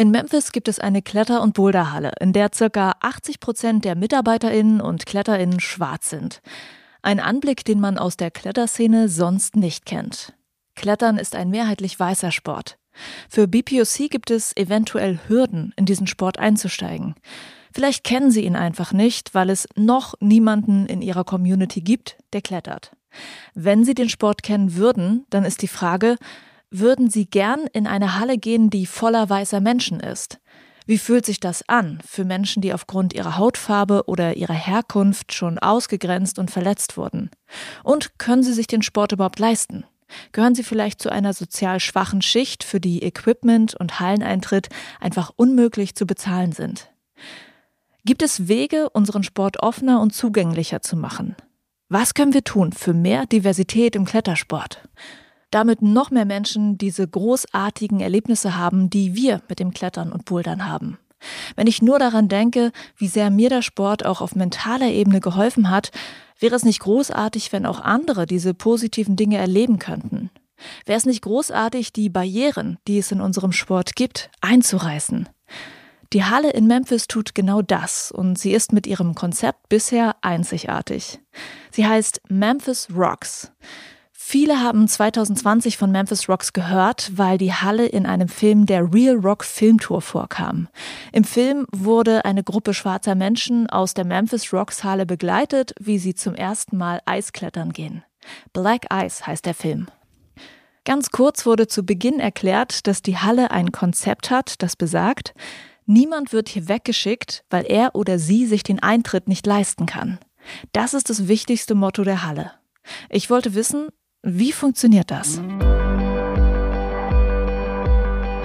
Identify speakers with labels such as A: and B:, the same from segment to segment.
A: In Memphis gibt es eine Kletter- und Boulderhalle, in der ca. 80 Prozent der MitarbeiterInnen und KletterInnen schwarz sind. Ein Anblick, den man aus der Kletterszene sonst nicht kennt. Klettern ist ein mehrheitlich weißer Sport. Für BPOC gibt es eventuell Hürden, in diesen Sport einzusteigen. Vielleicht kennen Sie ihn einfach nicht, weil es noch niemanden in Ihrer Community gibt, der klettert. Wenn Sie den Sport kennen würden, dann ist die Frage, würden Sie gern in eine Halle gehen, die voller weißer Menschen ist? Wie fühlt sich das an für Menschen, die aufgrund ihrer Hautfarbe oder ihrer Herkunft schon ausgegrenzt und verletzt wurden? Und können Sie sich den Sport überhaupt leisten? Gehören Sie vielleicht zu einer sozial schwachen Schicht, für die Equipment und Halleneintritt einfach unmöglich zu bezahlen sind? Gibt es Wege, unseren Sport offener und zugänglicher zu machen? Was können wir tun für mehr Diversität im Klettersport? Damit noch mehr Menschen diese großartigen Erlebnisse haben, die wir mit dem Klettern und Bouldern haben. Wenn ich nur daran denke, wie sehr mir der Sport auch auf mentaler Ebene geholfen hat, wäre es nicht großartig, wenn auch andere diese positiven Dinge erleben könnten. Wäre es nicht großartig, die Barrieren, die es in unserem Sport gibt, einzureißen. Die Halle in Memphis tut genau das und sie ist mit ihrem Konzept bisher einzigartig. Sie heißt Memphis Rocks. Viele haben 2020 von Memphis Rocks gehört, weil die Halle in einem Film der Real Rock Filmtour vorkam. Im Film wurde eine Gruppe schwarzer Menschen aus der Memphis Rocks Halle begleitet, wie sie zum ersten Mal Eisklettern gehen. Black Ice heißt der Film. Ganz kurz wurde zu Beginn erklärt, dass die Halle ein Konzept hat, das besagt, niemand wird hier weggeschickt, weil er oder sie sich den Eintritt nicht leisten kann. Das ist das wichtigste Motto der Halle. Ich wollte wissen, wie funktioniert das?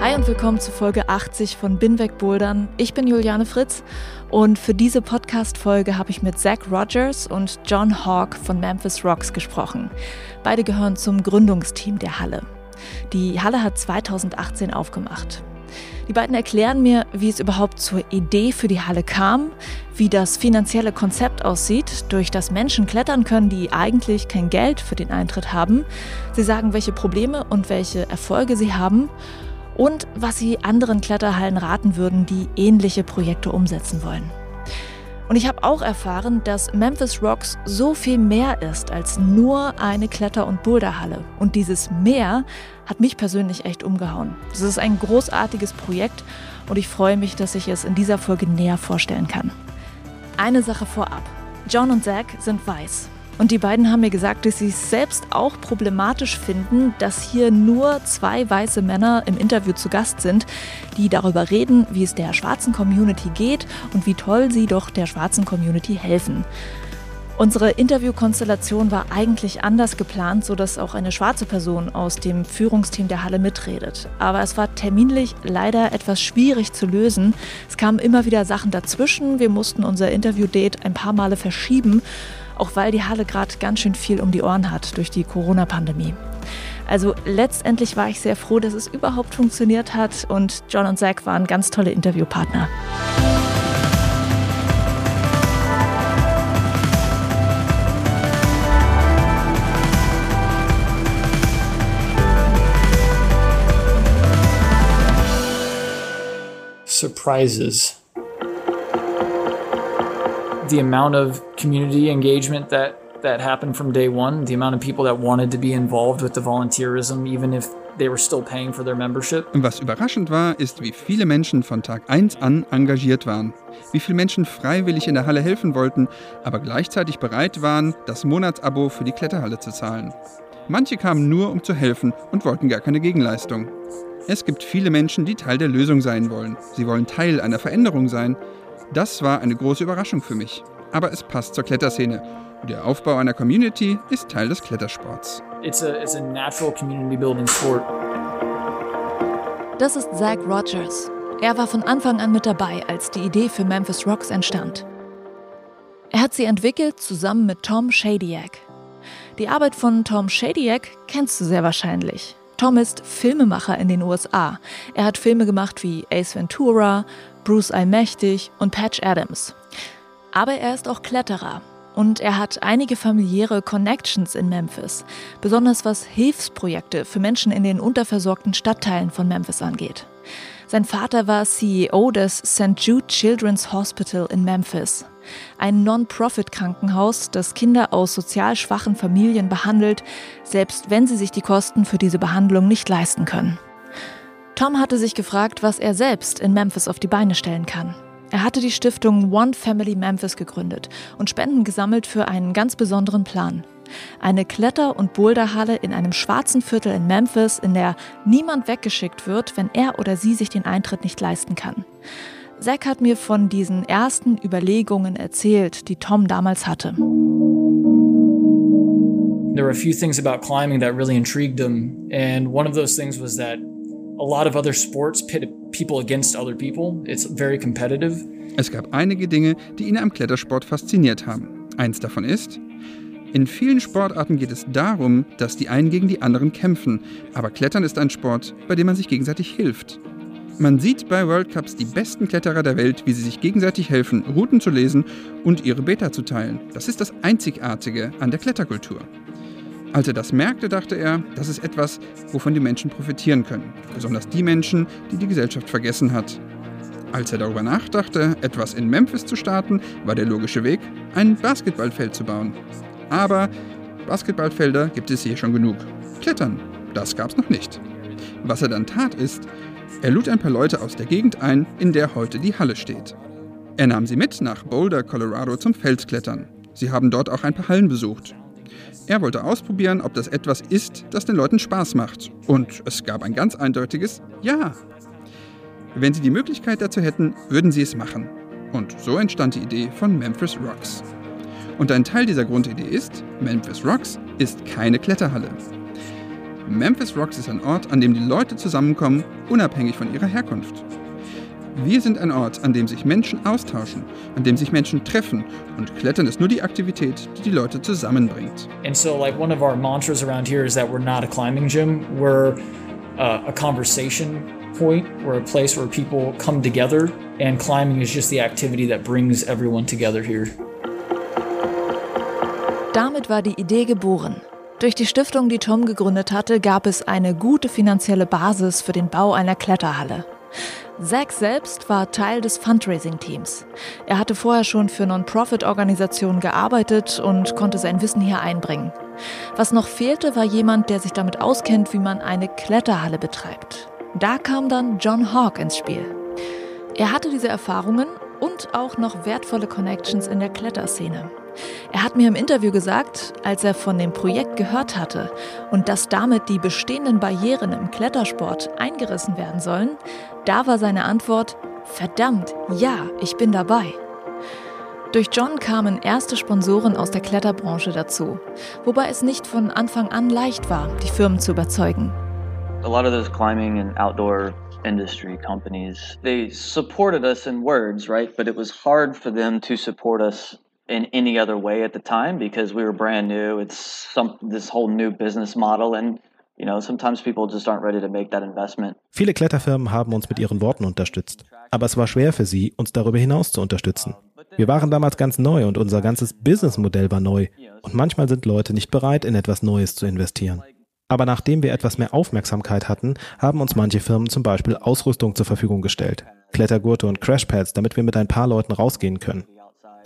A: Hi und willkommen zu Folge 80 von Binweg Bouldern. Ich bin Juliane Fritz und für diese Podcast-Folge habe ich mit Zach Rogers und John Hawk von Memphis Rocks gesprochen. Beide gehören zum Gründungsteam der Halle. Die Halle hat 2018 aufgemacht. Die beiden erklären mir, wie es überhaupt zur Idee für die Halle kam, wie das finanzielle Konzept aussieht, durch das Menschen klettern können, die eigentlich kein Geld für den Eintritt haben. Sie sagen, welche Probleme und welche Erfolge sie haben und was sie anderen Kletterhallen raten würden, die ähnliche Projekte umsetzen wollen. Und ich habe auch erfahren, dass Memphis Rocks so viel mehr ist als nur eine Kletter- und Boulderhalle. Und dieses Mehr hat mich persönlich echt umgehauen. Das ist ein großartiges Projekt und ich freue mich, dass ich es in dieser Folge näher vorstellen kann. Eine Sache vorab. John und Zach sind weiß. Und die beiden haben mir gesagt, dass sie es selbst auch problematisch finden, dass hier nur zwei weiße Männer im Interview zu Gast sind, die darüber reden, wie es der schwarzen Community geht und wie toll sie doch der schwarzen Community helfen. Unsere Interviewkonstellation war eigentlich anders geplant, sodass auch eine schwarze Person aus dem Führungsteam der Halle mitredet. Aber es war terminlich leider etwas schwierig zu lösen. Es kamen immer wieder Sachen dazwischen. Wir mussten unser Interview-Date ein paar Male verschieben auch weil die Halle gerade ganz schön viel um die Ohren hat durch die Corona-Pandemie. Also letztendlich war ich sehr froh, dass es überhaupt funktioniert hat und John und Zach waren ganz tolle Interviewpartner.
B: Surprises the amount of community engagement that that happened from day one, the amount of people that wanted to be involved with the volunteerism, even if they were still paying for their membership.
C: Was überraschend war, ist, wie viele Menschen von Tag 1 an engagiert waren. Wie viele Menschen freiwillig in der Halle helfen wollten, aber gleichzeitig bereit waren, das Monatsabo für die Kletterhalle zu zahlen. Manche kamen nur, um zu helfen und wollten gar keine Gegenleistung. Es gibt viele Menschen, die Teil der Lösung sein wollen. Sie wollen Teil einer Veränderung sein. Das war eine große Überraschung für mich. Aber es passt zur Kletterszene. Der Aufbau einer Community ist Teil des Klettersports.
B: It's a, it's a natural community building sport.
A: Das ist Zach Rogers. Er war von Anfang an mit dabei, als die Idee für Memphis Rocks entstand. Er hat sie entwickelt zusammen mit Tom Shadyac. Die Arbeit von Tom Shadyac kennst du sehr wahrscheinlich. Tom ist Filmemacher in den USA. Er hat Filme gemacht wie Ace Ventura, Bruce Allmächtig und Patch Adams. Aber er ist auch Kletterer und er hat einige familiäre Connections in Memphis, besonders was Hilfsprojekte für Menschen in den unterversorgten Stadtteilen von Memphis angeht. Sein Vater war CEO des St. Jude Children's Hospital in Memphis, ein Non-Profit-Krankenhaus, das Kinder aus sozial schwachen Familien behandelt, selbst wenn sie sich die Kosten für diese Behandlung nicht leisten können. Tom hatte sich gefragt, was er selbst in Memphis auf die Beine stellen kann. Er hatte die Stiftung One Family Memphis gegründet und Spenden gesammelt für einen ganz besonderen Plan. Eine Kletter- und Boulderhalle in einem schwarzen Viertel in Memphis, in der niemand weggeschickt wird, wenn er oder sie sich den Eintritt nicht leisten kann. Zack hat mir von diesen ersten Überlegungen erzählt, die Tom damals hatte.
B: There were a few things about climbing that really intrigued him, and one of those things was that a lot of other sports pit people against other people. It's very competitive.
C: Es gab einige Dinge, die ihn am Klettersport fasziniert haben. Eins davon ist, in vielen Sportarten geht es darum, dass die einen gegen die anderen kämpfen, aber Klettern ist ein Sport, bei dem man sich gegenseitig hilft. Man sieht bei World Cups die besten Kletterer der Welt, wie sie sich gegenseitig helfen, Routen zu lesen und ihre Beta zu teilen. Das ist das Einzigartige an der Kletterkultur. Als er das merkte, dachte er, das ist etwas, wovon die Menschen profitieren können. Besonders die Menschen, die die Gesellschaft vergessen hat. Als er darüber nachdachte, etwas in Memphis zu starten, war der logische Weg, ein Basketballfeld zu bauen. Aber Basketballfelder gibt es hier schon genug. Klettern, das gab es noch nicht. Was er dann tat ist, er lud ein paar Leute aus der Gegend ein, in der heute die Halle steht. Er nahm sie mit nach Boulder, Colorado zum Feldklettern. Sie haben dort auch ein paar Hallen besucht. Er wollte ausprobieren, ob das etwas ist, das den Leuten Spaß macht. Und es gab ein ganz eindeutiges Ja. Wenn sie die Möglichkeit dazu hätten, würden sie es machen. Und so entstand die Idee von Memphis Rocks. Und ein Teil dieser Grundidee ist, Memphis Rocks ist keine Kletterhalle. Memphis Rocks ist ein Ort, an dem die Leute zusammenkommen, unabhängig von ihrer Herkunft. Wir sind ein Ort, an dem sich Menschen austauschen, an dem sich Menschen treffen und Klettern ist nur die Aktivität, die die Leute zusammenbringt.
B: And so, like, one of our mantras around here is that we're not a climbing gym, we're uh, a conversation point, we're a place where people come together, and climbing is just the activity that brings everyone together here.
A: Damit war die Idee geboren. Durch die Stiftung, die Tom gegründet hatte, gab es eine gute finanzielle Basis für den Bau einer Kletterhalle. Zack selbst war Teil des Fundraising-Teams. Er hatte vorher schon für Non-Profit-Organisationen gearbeitet und konnte sein Wissen hier einbringen. Was noch fehlte, war jemand, der sich damit auskennt, wie man eine Kletterhalle betreibt. Da kam dann John Hawk ins Spiel. Er hatte diese Erfahrungen und auch noch wertvolle Connections in der Kletterszene. Er hat mir im Interview gesagt, als er von dem Projekt gehört hatte und dass damit die bestehenden Barrieren im Klettersport eingerissen werden sollen, da war seine Antwort, verdammt, ja, ich bin dabei. Durch John kamen erste Sponsoren aus der Kletterbranche dazu, wobei es nicht von Anfang an leicht war, die Firmen zu überzeugen.
D: A lot of those climbing and outdoor industry companies, they supported us in words, right? But it was hard for them to support us in any other way at the time because we were brand new. It's some this whole new business model and
E: Viele Kletterfirmen haben uns mit ihren Worten unterstützt, aber es war schwer für sie, uns darüber hinaus zu unterstützen. Wir waren damals ganz neu und unser ganzes Businessmodell war neu und manchmal sind Leute nicht bereit, in etwas Neues zu investieren. Aber nachdem wir etwas mehr Aufmerksamkeit hatten, haben uns manche Firmen zum Beispiel Ausrüstung zur Verfügung gestellt. Klettergurte und Crashpads, damit wir mit ein paar Leuten rausgehen können.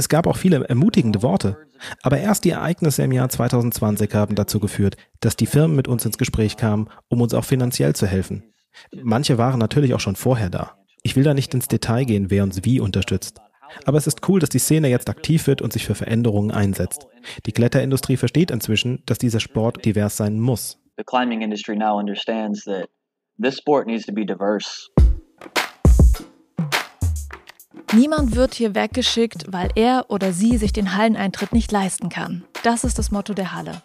E: Es gab auch viele ermutigende Worte. Aber erst die Ereignisse im Jahr 2020 haben dazu geführt, dass die Firmen mit uns ins Gespräch kamen, um uns auch finanziell zu helfen. Manche waren natürlich auch schon vorher da. Ich will da nicht ins Detail gehen, wer uns wie unterstützt. Aber es ist cool, dass die Szene jetzt aktiv wird und sich für Veränderungen einsetzt. Die Kletterindustrie versteht inzwischen, dass dieser Sport divers sein muss.
D: The climbing industry now understands that this sport needs to be diverse.
A: Niemand wird hier weggeschickt, weil er oder sie sich den Halleneintritt nicht leisten kann. Das ist das Motto der Halle.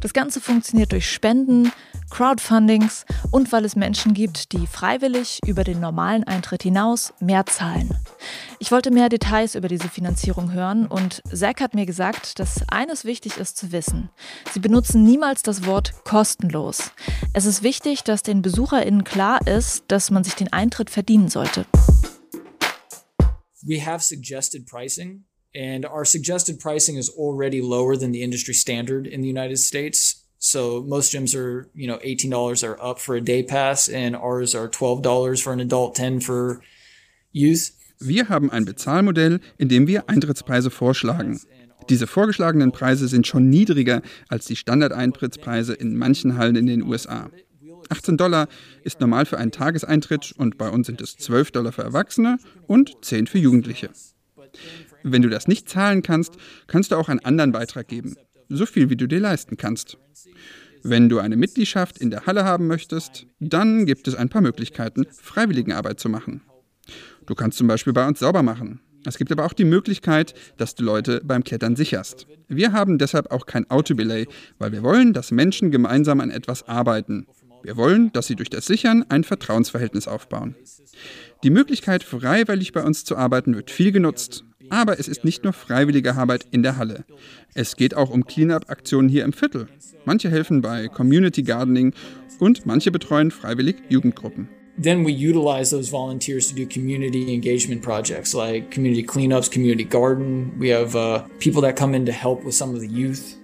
A: Das Ganze funktioniert durch Spenden, Crowdfundings und weil es Menschen gibt, die freiwillig über den normalen Eintritt hinaus mehr zahlen. Ich wollte mehr Details über diese Finanzierung hören und Zack hat mir gesagt, dass eines wichtig ist zu wissen. Sie benutzen niemals das Wort kostenlos. Es ist wichtig, dass den BesucherInnen klar ist, dass man sich den Eintritt verdienen sollte.
B: We have suggested pricing and our suggested pricing is already lower than the industry standard in the United States. So most gyms are, you know, $18 are up for a day pass and ours are $12 for an adult, 10 for youth.
C: Wir haben ein Bezahlmodell, in dem wir Eintrittspreise vorschlagen. Diese vorgeschlagenen Preise sind schon niedriger als die Standardeintrittspreise in manchen Hallen in den USA. 18 Dollar ist normal für einen Tageseintritt und bei uns sind es 12 Dollar für Erwachsene und 10 für Jugendliche. Wenn du das nicht zahlen kannst, kannst du auch einen anderen Beitrag geben, so viel wie du dir leisten kannst. Wenn du eine Mitgliedschaft in der Halle haben möchtest, dann gibt es ein paar Möglichkeiten, Freiwilligenarbeit zu machen. Du kannst zum Beispiel bei uns sauber machen. Es gibt aber auch die Möglichkeit, dass du Leute beim Klettern sicherst. Wir haben deshalb auch kein Autobelay, weil wir wollen, dass Menschen gemeinsam an etwas arbeiten. Wir wollen, dass sie durch das Sichern ein Vertrauensverhältnis aufbauen. Die Möglichkeit, freiwillig bei uns zu arbeiten, wird viel genutzt. Aber es ist nicht nur freiwillige Arbeit in der Halle. Es geht auch um Cleanup-Aktionen hier im Viertel. Manche helfen bei Community Gardening und manche betreuen freiwillig Jugendgruppen.
B: then we utilize those volunteers to do community engagement projects like community cleanups, community garden. We have uh, people that come in to help with some of the youth.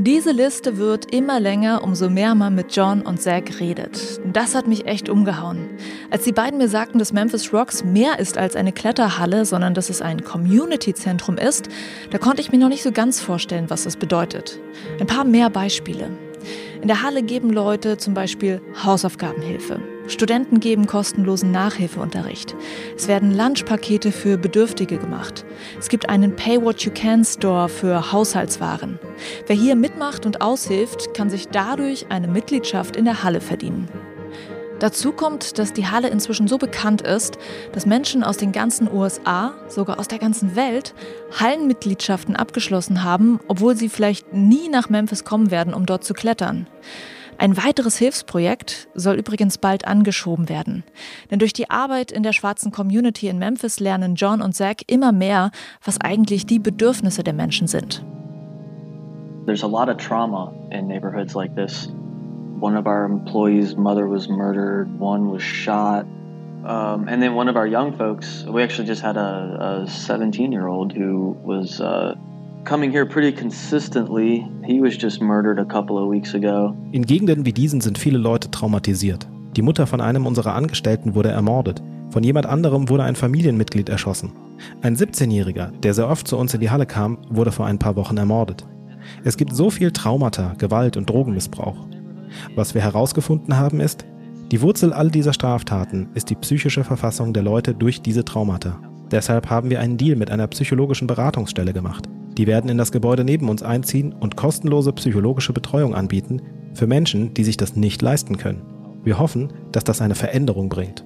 A: Diese Liste wird immer länger, umso mehr man mit John und Zack redet. Das hat mich echt umgehauen. Als die beiden mir sagten, dass Memphis Rocks mehr ist als eine Kletterhalle, sondern dass es ein Community-Zentrum ist, da konnte ich mir noch nicht so ganz vorstellen, was das bedeutet. Ein paar mehr Beispiele. In der Halle geben Leute zum Beispiel Hausaufgabenhilfe. Studenten geben kostenlosen Nachhilfeunterricht. Es werden Lunchpakete für Bedürftige gemacht. Es gibt einen Pay What You Can Store für Haushaltswaren. Wer hier mitmacht und aushilft, kann sich dadurch eine Mitgliedschaft in der Halle verdienen. Dazu kommt, dass die Halle inzwischen so bekannt ist, dass Menschen aus den ganzen USA, sogar aus der ganzen Welt, Hallenmitgliedschaften abgeschlossen haben, obwohl sie vielleicht nie nach Memphis kommen werden, um dort zu klettern. Ein weiteres Hilfsprojekt soll übrigens bald angeschoben werden. Denn durch die Arbeit in der schwarzen Community in Memphis lernen John und Zach immer mehr, was eigentlich die Bedürfnisse der Menschen sind.
D: There's a lot of trauma in neighborhoods like this. One of our employees' mother was murdered, one was shot. Um, and then one of our young folks, we actually just had a 17 year old who was uh, coming here pretty consistently. He was just murdered a couple of weeks ago.
E: In Gegenden wie diesen sind viele Leute traumatisiert. Die Mutter von einem unserer Angestellten wurde ermordet. Von jemand anderem wurde ein Familienmitglied erschossen. Ein 17-Jähriger, der sehr oft zu uns in die Halle kam, wurde vor ein paar Wochen ermordet. Es gibt so viel Traumata, Gewalt und Drogenmissbrauch. Was wir herausgefunden haben ist, die Wurzel all dieser Straftaten ist die psychische Verfassung der Leute durch diese Traumata. Deshalb haben wir einen Deal mit einer psychologischen Beratungsstelle gemacht. Die werden in das Gebäude neben uns einziehen und kostenlose psychologische Betreuung anbieten für Menschen, die sich das nicht leisten können. Wir hoffen, dass das eine Veränderung bringt.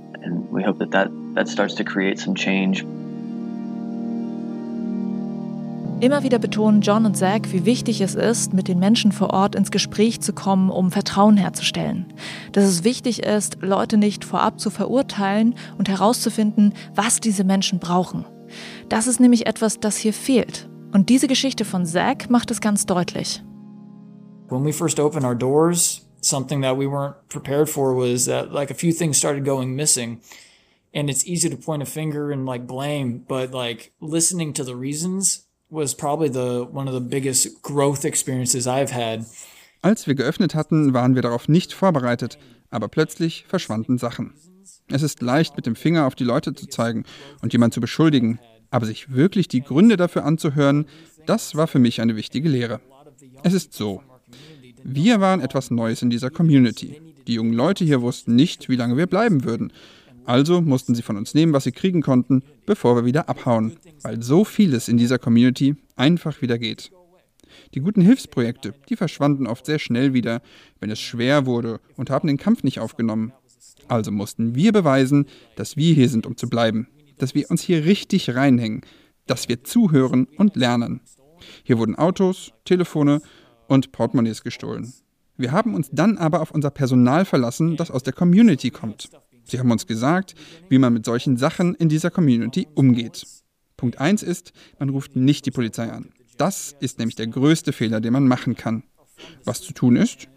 A: Immer wieder betonen John und Zach, wie wichtig es ist, mit den Menschen vor Ort ins Gespräch zu kommen, um Vertrauen herzustellen. Dass es wichtig ist, Leute nicht vorab zu verurteilen und herauszufinden, was diese Menschen brauchen. Das ist nämlich etwas, das hier fehlt. Und diese Geschichte von Zach macht es ganz deutlich.
B: When we first opened our doors, something that we weren't prepared for was that like a few things started going missing. And it's easy to point a finger and like blame, but like listening to the reasons was probably the one of the biggest growth experiences I've had.
C: Als wir geöffnet hatten, waren wir darauf nicht vorbereitet, aber plötzlich verschwanden Sachen. Es ist leicht, mit dem Finger auf die Leute zu zeigen und jemanden zu beschuldigen, aber sich wirklich die Gründe dafür anzuhören, das war für mich eine wichtige Lehre. Es ist so. Wir waren etwas Neues in dieser Community. Die jungen Leute hier wussten nicht, wie lange wir bleiben würden. Also mussten sie von uns nehmen, was sie kriegen konnten, bevor wir wieder abhauen, weil so vieles in dieser Community einfach wieder geht. Die guten Hilfsprojekte, die verschwanden oft sehr schnell wieder, wenn es schwer wurde und haben den Kampf nicht aufgenommen. Also mussten wir beweisen, dass wir hier sind, um zu bleiben dass wir uns hier richtig reinhängen, dass wir zuhören und lernen. Hier wurden Autos, Telefone und Portemonnaies gestohlen. Wir haben uns dann aber auf unser Personal verlassen, das aus der Community kommt. Sie haben uns gesagt, wie man mit solchen Sachen in dieser Community umgeht. Punkt 1 ist, man ruft nicht die Polizei an. Das ist nämlich der größte Fehler, den man machen kann. Was zu tun ist?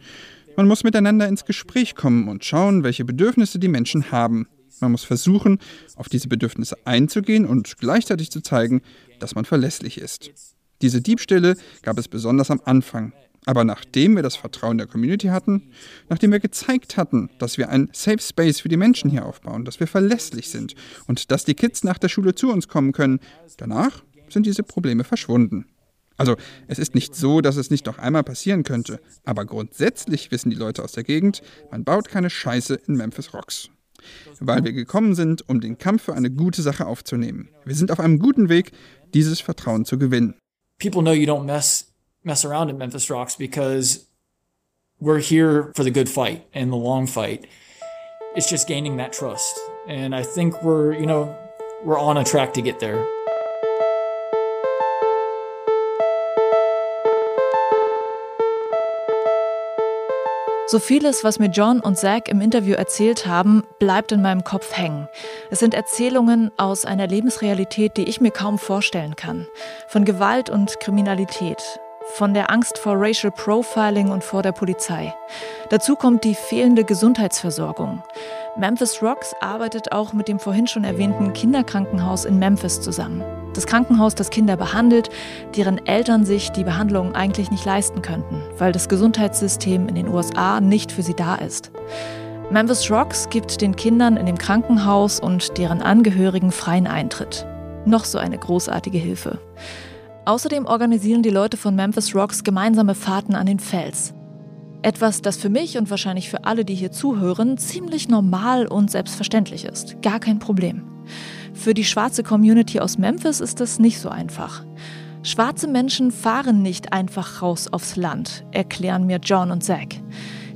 C: Man muss miteinander ins Gespräch kommen und schauen, welche Bedürfnisse die Menschen haben. Man muss versuchen, auf diese Bedürfnisse einzugehen und gleichzeitig zu zeigen, dass man verlässlich ist. Diese Diebstähle gab es besonders am Anfang. Aber nachdem wir das Vertrauen der Community hatten, nachdem wir gezeigt hatten, dass wir ein Safe Space für die Menschen hier aufbauen, dass wir verlässlich sind und dass die Kids nach der Schule zu uns kommen können, danach sind diese Probleme verschwunden. Also es ist nicht so, dass es nicht noch einmal passieren könnte, aber grundsätzlich wissen die Leute aus der Gegend, man baut keine Scheiße in Memphis Rocks. Weil wir gekommen sind, um den Kampf für eine gute Sache aufzunehmen. Wir sind auf einem guten Weg, dieses Vertrauen zu gewinnen.
B: People know you don't mess mess around at Memphis Rocks because we're here for the good fight and the long fight. It's just gaining that trust. And I think we're, you know, we're on a track to get there.
A: So vieles, was mir John und Zach im Interview erzählt haben, bleibt in meinem Kopf hängen. Es sind Erzählungen aus einer Lebensrealität, die ich mir kaum vorstellen kann. Von Gewalt und Kriminalität, von der Angst vor Racial Profiling und vor der Polizei. Dazu kommt die fehlende Gesundheitsversorgung. Memphis Rocks arbeitet auch mit dem vorhin schon erwähnten Kinderkrankenhaus in Memphis zusammen. Das Krankenhaus, das Kinder behandelt, deren Eltern sich die Behandlung eigentlich nicht leisten könnten, weil das Gesundheitssystem in den USA nicht für sie da ist. Memphis Rocks gibt den Kindern in dem Krankenhaus und deren Angehörigen freien Eintritt. Noch so eine großartige Hilfe. Außerdem organisieren die Leute von Memphis Rocks gemeinsame Fahrten an den Fels. Etwas, das für mich und wahrscheinlich für alle, die hier zuhören, ziemlich normal und selbstverständlich ist. Gar kein Problem. Für die schwarze Community aus Memphis ist das nicht so einfach. Schwarze Menschen fahren nicht einfach raus aufs Land, erklären mir John und Zach.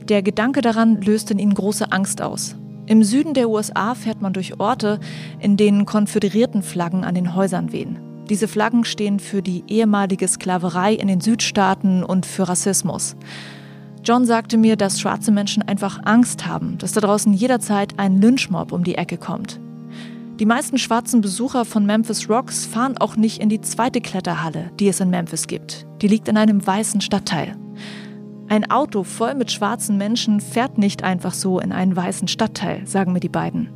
A: Der Gedanke daran löst in ihnen große Angst aus. Im Süden der USA fährt man durch Orte, in denen konföderierten Flaggen an den Häusern wehen. Diese Flaggen stehen für die ehemalige Sklaverei in den Südstaaten und für Rassismus. John sagte mir, dass schwarze Menschen einfach Angst haben, dass da draußen jederzeit ein Lynchmob um die Ecke kommt. Die meisten schwarzen Besucher von Memphis Rocks fahren auch nicht in die zweite Kletterhalle, die es in Memphis gibt. Die liegt in einem weißen Stadtteil. Ein Auto voll mit schwarzen Menschen fährt nicht einfach so in einen weißen Stadtteil, sagen mir die beiden.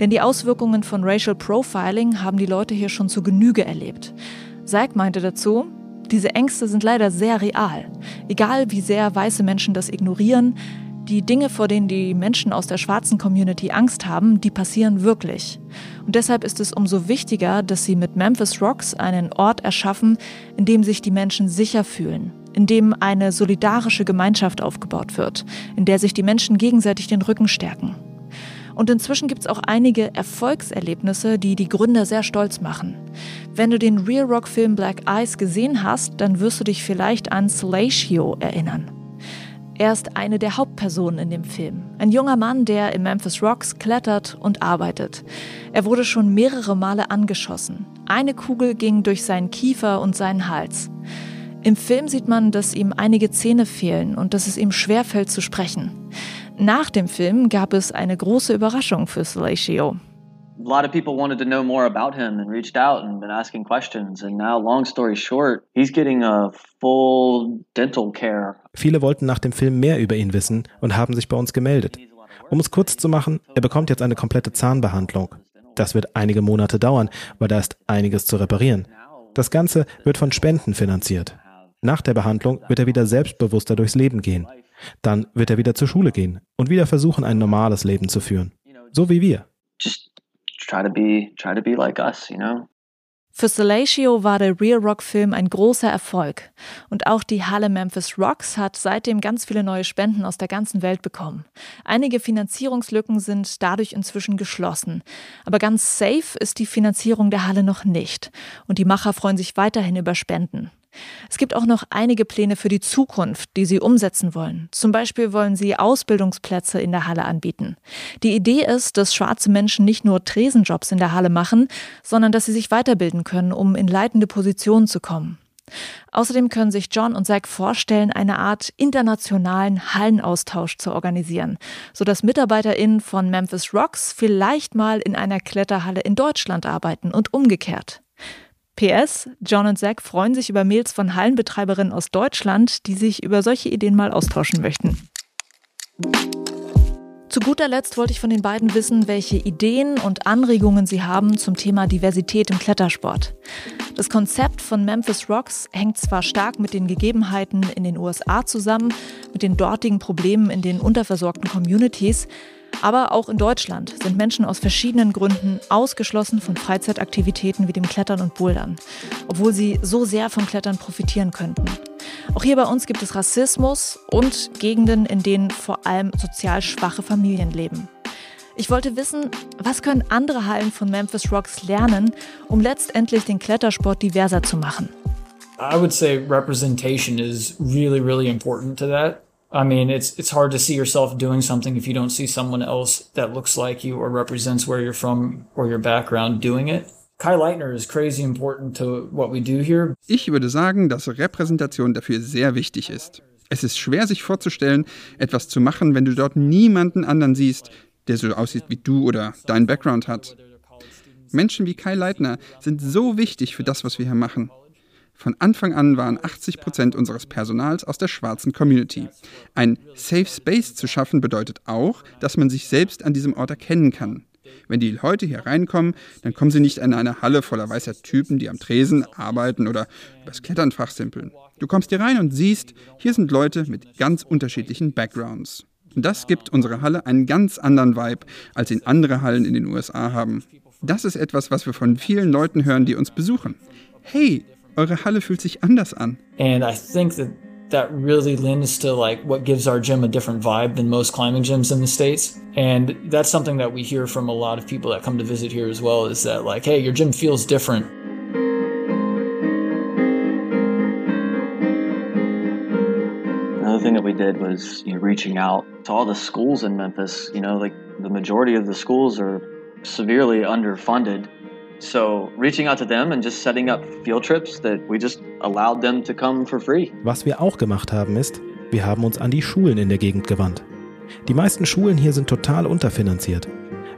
A: Denn die Auswirkungen von Racial Profiling haben die Leute hier schon zu Genüge erlebt. Seig meinte dazu, diese Ängste sind leider sehr real. Egal wie sehr weiße Menschen das ignorieren, die Dinge, vor denen die Menschen aus der schwarzen Community Angst haben, die passieren wirklich. Und deshalb ist es umso wichtiger, dass sie mit Memphis Rocks einen Ort erschaffen, in dem sich die Menschen sicher fühlen, in dem eine solidarische Gemeinschaft aufgebaut wird, in der sich die Menschen gegenseitig den Rücken stärken. Und inzwischen gibt es auch einige Erfolgserlebnisse, die die Gründer sehr stolz machen. Wenn du den Real Rock-Film Black Eyes gesehen hast, dann wirst du dich vielleicht an Salatio erinnern. Er ist eine der Hauptpersonen in dem Film. Ein junger Mann, der in Memphis Rocks klettert und arbeitet. Er wurde schon mehrere Male angeschossen. Eine Kugel ging durch seinen Kiefer und seinen Hals. Im Film sieht man, dass ihm einige Zähne fehlen und dass es ihm schwerfällt zu sprechen. Nach dem Film gab es eine große Überraschung für Salatio.
D: A lot of people wanted to know more about him and reached out and been asking questions. And now, long story short, he's getting a full dental care.
E: Viele wollten nach dem Film mehr über ihn wissen und haben sich bei uns gemeldet. Um es kurz zu machen, er bekommt jetzt eine komplette Zahnbehandlung. Das wird einige Monate dauern, weil da ist einiges zu reparieren. Das Ganze wird von Spenden finanziert. Nach der Behandlung wird er wieder selbstbewusster durchs Leben gehen. Dann wird er wieder zur Schule gehen und wieder versuchen, ein normales Leben zu führen. So wie wir.
A: Für Salatio war der Real Rock Film ein großer Erfolg. Und auch die Halle Memphis Rocks hat seitdem ganz viele neue Spenden aus der ganzen Welt bekommen. Einige Finanzierungslücken sind dadurch inzwischen geschlossen. Aber ganz safe ist die Finanzierung der Halle noch nicht. Und die Macher freuen sich weiterhin über Spenden. Es gibt auch noch einige Pläne für die Zukunft, die sie umsetzen wollen. Zum Beispiel wollen sie Ausbildungsplätze in der Halle anbieten. Die Idee ist, dass schwarze Menschen nicht nur Tresenjobs in der Halle machen, sondern dass sie sich weiterbilden können, um in leitende Positionen zu kommen. Außerdem können sich John und Zach vorstellen, eine Art internationalen Hallenaustausch zu organisieren, sodass MitarbeiterInnen von Memphis Rocks vielleicht mal in einer Kletterhalle in Deutschland arbeiten und umgekehrt. PS, John und Zach freuen sich über Mails von Hallenbetreiberinnen aus Deutschland, die sich über solche Ideen mal austauschen möchten. Zu guter Letzt wollte ich von den beiden wissen, welche Ideen und Anregungen sie haben zum Thema Diversität im Klettersport. Das Konzept von Memphis Rocks hängt zwar stark mit den Gegebenheiten in den USA zusammen, mit den dortigen Problemen in den unterversorgten Communities, aber auch in Deutschland sind Menschen aus verschiedenen Gründen ausgeschlossen von Freizeitaktivitäten wie dem Klettern und Bouldern, obwohl sie so sehr vom Klettern profitieren könnten. Auch hier bei uns gibt es Rassismus und Gegenden, in denen vor allem sozial schwache Familien leben. Ich wollte wissen, was können andere Hallen von Memphis Rocks lernen, um letztendlich den Klettersport diverser zu machen?
B: I would say representation is really, really important to that. I mean, it's it's hard to see yourself doing something if you don't see someone else that looks like you or represents where you're from or your background doing it. Kai Leitner is crazy important to what we do here.
C: Ich würde sagen, dass Repräsentation dafür sehr wichtig ist. Es ist schwer sich vorzustellen, etwas zu machen, wenn du dort niemanden anderen siehst, der so aussieht wie du oder deinen Background hat. Menschen wie Kai Leitner sind so wichtig für das, was wir hier machen. Von Anfang an waren 80 Prozent unseres Personals aus der schwarzen Community. Ein Safe Space zu schaffen bedeutet auch, dass man sich selbst an diesem Ort erkennen kann. Wenn die Leute hier reinkommen, dann kommen sie nicht in eine Halle voller weißer Typen, die am Tresen arbeiten oder übers Klettern fachsimpeln. Du kommst hier rein und siehst, hier sind Leute mit ganz unterschiedlichen Backgrounds. Und das gibt unserer Halle einen ganz anderen Vibe, als ihn andere Hallen in den USA haben. Das ist etwas, was wir von vielen Leuten hören, die uns besuchen. Hey, eure Halle fühlt sich anders an.
B: And I think that that really lends to like what gives our gym a different vibe than most climbing gyms in the states. And that's something that we hear from a lot of people that come to visit here as well is that like hey your gym feels different.
D: Another thing that we did was you know, reaching out to all the schools in memphis. You know like the majority of the schools are severely underfunded
E: Was wir auch gemacht haben ist, wir haben uns an die Schulen in der Gegend gewandt. Die meisten Schulen hier sind total unterfinanziert.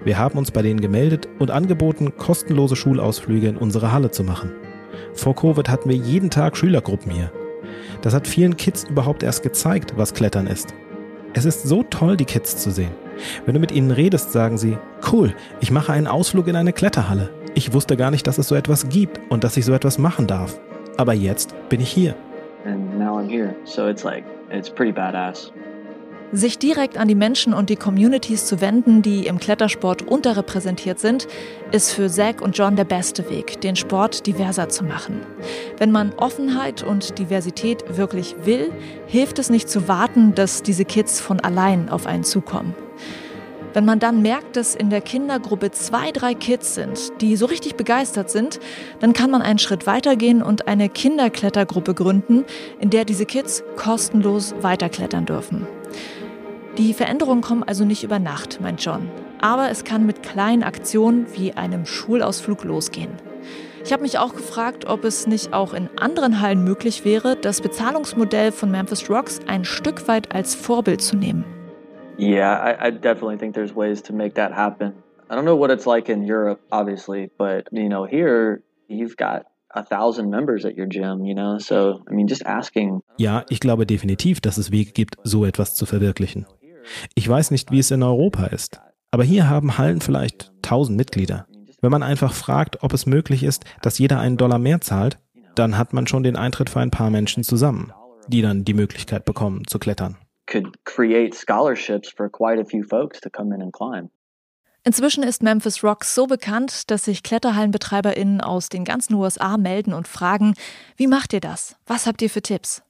E: Wir haben uns bei denen gemeldet und angeboten, kostenlose Schulausflüge in unsere Halle zu machen. Vor Covid hatten wir jeden Tag Schülergruppen hier. Das hat vielen Kids überhaupt erst gezeigt, was Klettern ist. Es ist so toll, die Kids zu sehen. Wenn du mit ihnen redest, sagen sie, cool, ich mache einen Ausflug in eine Kletterhalle. Ich wusste gar nicht, dass es so etwas gibt und dass ich so etwas machen darf. Aber jetzt bin ich hier.
A: Sich direkt an die Menschen und die Communities zu wenden, die im Klettersport unterrepräsentiert sind, ist für Zack und John der beste Weg, den Sport diverser zu machen. Wenn man Offenheit und Diversität wirklich will, hilft es nicht zu warten, dass diese Kids von allein auf einen zukommen. Wenn man dann merkt, dass in der Kindergruppe zwei, drei Kids sind, die so richtig begeistert sind, dann kann man einen Schritt weitergehen und eine Kinderklettergruppe gründen, in der diese Kids kostenlos weiterklettern dürfen. Die Veränderungen kommen also nicht über Nacht, meint John. Aber es kann mit kleinen Aktionen wie einem Schulausflug losgehen. Ich habe mich auch gefragt, ob es nicht auch in anderen Hallen möglich wäre, das Bezahlungsmodell von Memphis Rocks ein Stück weit als Vorbild zu nehmen.
D: Yeah, I, I definitely think there's ways to make that happen. I don't know what it's like in Europe, obviously, but you know, here you've got a thousand members at your gym, you know. So, I mean, just asking.
E: Ja, ich glaube definitiv, dass es Wege gibt, so etwas zu verwirklichen. Ich weiß nicht, wie es in Europa ist, aber hier haben Hallen vielleicht tausend Mitglieder. Wenn man einfach fragt, ob es möglich ist, dass jeder einen Dollar mehr zahlt, dann hat man schon den Eintritt für ein paar Menschen zusammen, die dann die Möglichkeit bekommen zu klettern
D: could create scholarships for quite a few folks to come in and climb.
A: Inzwischen ist Memphis Rock so bekannt, dass sich KletterhallenbetreiberInnen aus den ganzen USA melden und fragen, wie macht ihr das? Was habt ihr für Tipps?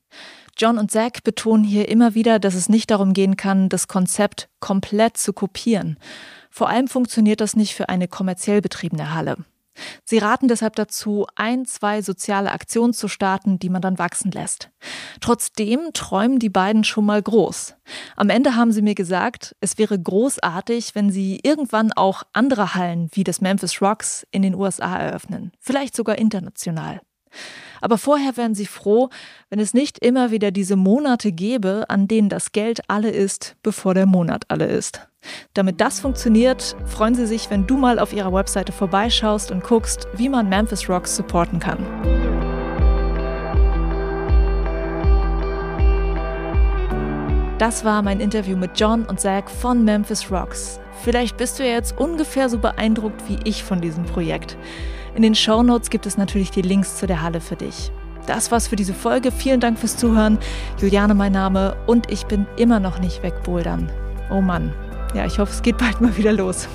A: John und Zach betonen hier immer wieder, dass es nicht darum gehen kann, das Konzept komplett zu kopieren. Vor allem funktioniert das nicht für eine kommerziell betriebene Halle. Sie raten deshalb dazu, ein, zwei soziale Aktionen zu starten, die man dann wachsen lässt. Trotzdem träumen die beiden schon mal groß. Am Ende haben sie mir gesagt, es wäre großartig, wenn sie irgendwann auch andere Hallen wie das Memphis Rocks in den USA eröffnen, vielleicht sogar international. Aber vorher wären sie froh, wenn es nicht immer wieder diese Monate gäbe, an denen das Geld alle ist, bevor der Monat alle ist. Damit das funktioniert, freuen sie sich, wenn du mal auf ihrer Webseite vorbeischaust und guckst, wie man Memphis Rocks supporten kann. Das war mein Interview mit John und Zach von Memphis Rocks. Vielleicht bist du ja jetzt ungefähr so beeindruckt wie ich von diesem Projekt. In den Show Notes gibt es natürlich die Links zu der Halle für dich. Das war's für diese Folge. Vielen Dank fürs Zuhören. Juliane mein Name und ich bin immer noch nicht wegbouldern. Oh Mann ja, ich hoffe, es geht bald mal wieder los.